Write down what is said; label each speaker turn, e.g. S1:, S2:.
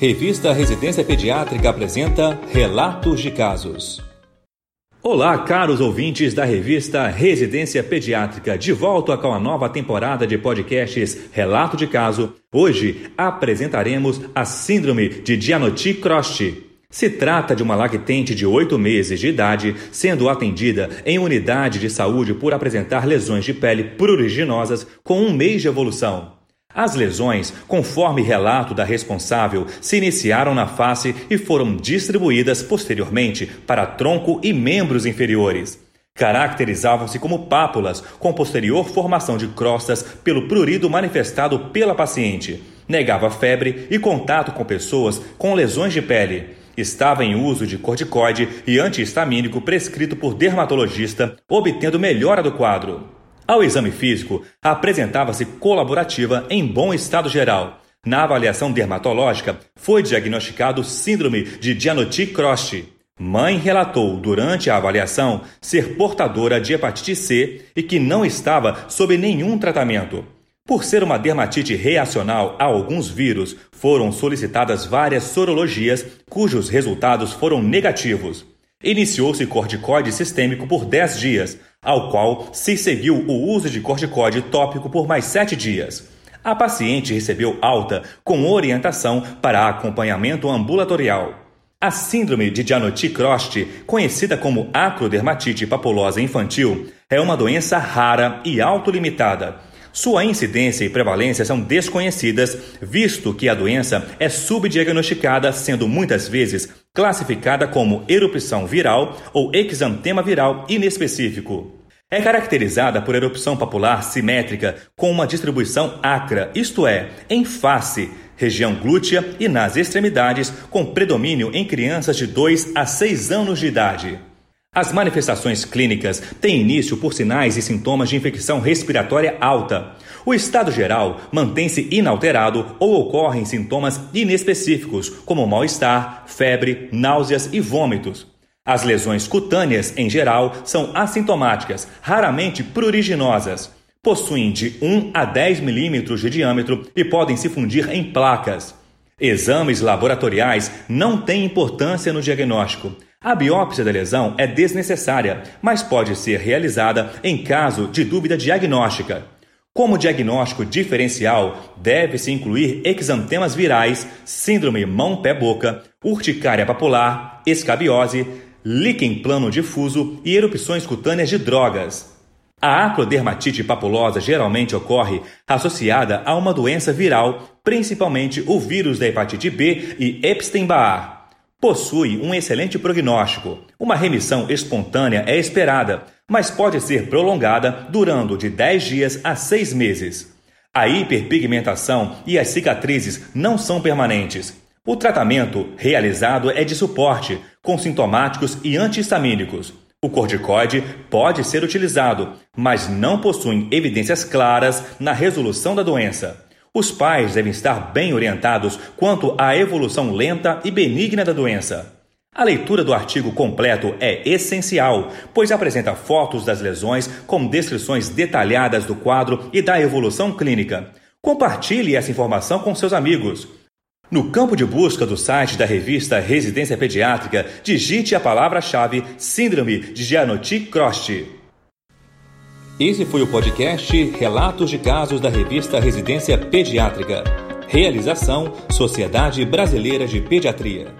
S1: Revista Residência Pediátrica apresenta Relatos de Casos. Olá, caros ouvintes da revista Residência Pediátrica, de volta com a nova temporada de podcasts Relato de Caso. Hoje apresentaremos a Síndrome de Gianotti-Croste. Se trata de uma lactente de 8 meses de idade, sendo atendida em unidade de saúde por apresentar lesões de pele pruriginosas com um mês de evolução. As lesões, conforme relato da responsável, se iniciaram na face e foram distribuídas posteriormente para tronco e membros inferiores. Caracterizavam-se como pápulas, com posterior formação de crostas pelo prurido manifestado pela paciente. Negava febre e contato com pessoas com lesões de pele Estava em uso de corticoide e antihistamínico prescrito por dermatologista, obtendo melhora do quadro. Ao exame físico, apresentava-se colaborativa em bom estado geral. Na avaliação dermatológica, foi diagnosticado síndrome de Gianotti-Croce. Mãe relatou durante a avaliação ser portadora de hepatite C e que não estava sob nenhum tratamento. Por ser uma dermatite reacional a alguns vírus, foram solicitadas várias sorologias cujos resultados foram negativos. Iniciou-se corticoide sistêmico por 10 dias, ao qual se seguiu o uso de corticoide tópico por mais 7 dias. A paciente recebeu alta com orientação para acompanhamento ambulatorial. A síndrome de Gianotti-Croste, conhecida como acrodermatite papulosa infantil, é uma doença rara e autolimitada sua incidência e prevalência são desconhecidas, visto que a doença é subdiagnosticada, sendo muitas vezes classificada como erupção viral ou exantema viral inespecífico. É caracterizada por erupção papular simétrica com uma distribuição acra, isto é, em face, região glútea e nas extremidades, com predomínio em crianças de 2 a 6 anos de idade. As manifestações clínicas têm início por sinais e sintomas de infecção respiratória alta. O estado geral mantém-se inalterado ou ocorrem sintomas inespecíficos, como mal-estar, febre, náuseas e vômitos. As lesões cutâneas, em geral, são assintomáticas, raramente pruriginosas. Possuem de 1 a 10 milímetros de diâmetro e podem se fundir em placas. Exames laboratoriais não têm importância no diagnóstico. A biópsia da lesão é desnecessária, mas pode ser realizada em caso de dúvida diagnóstica. Como diagnóstico diferencial, deve-se incluir exantemas virais, síndrome mão-pé-boca, urticária papular, escabiose, líquen plano difuso e erupções cutâneas de drogas. A acrodermatite papulosa geralmente ocorre associada a uma doença viral, principalmente o vírus da hepatite B e Epstein-Barr. Possui um excelente prognóstico. Uma remissão espontânea é esperada, mas pode ser prolongada durando de 10 dias a 6 meses. A hiperpigmentação e as cicatrizes não são permanentes. O tratamento realizado é de suporte, com sintomáticos e antihistamínicos. O corticoide pode ser utilizado, mas não possui evidências claras na resolução da doença. Os pais devem estar bem orientados quanto à evolução lenta e benigna da doença. A leitura do artigo completo é essencial, pois apresenta fotos das lesões com descrições detalhadas do quadro e da evolução clínica. Compartilhe essa informação com seus amigos. No campo de busca do site da revista Residência Pediátrica, digite a palavra-chave Síndrome de Gianotti-Croste. Esse foi o podcast Relatos de Casos da revista Residência Pediátrica. Realização Sociedade Brasileira de Pediatria.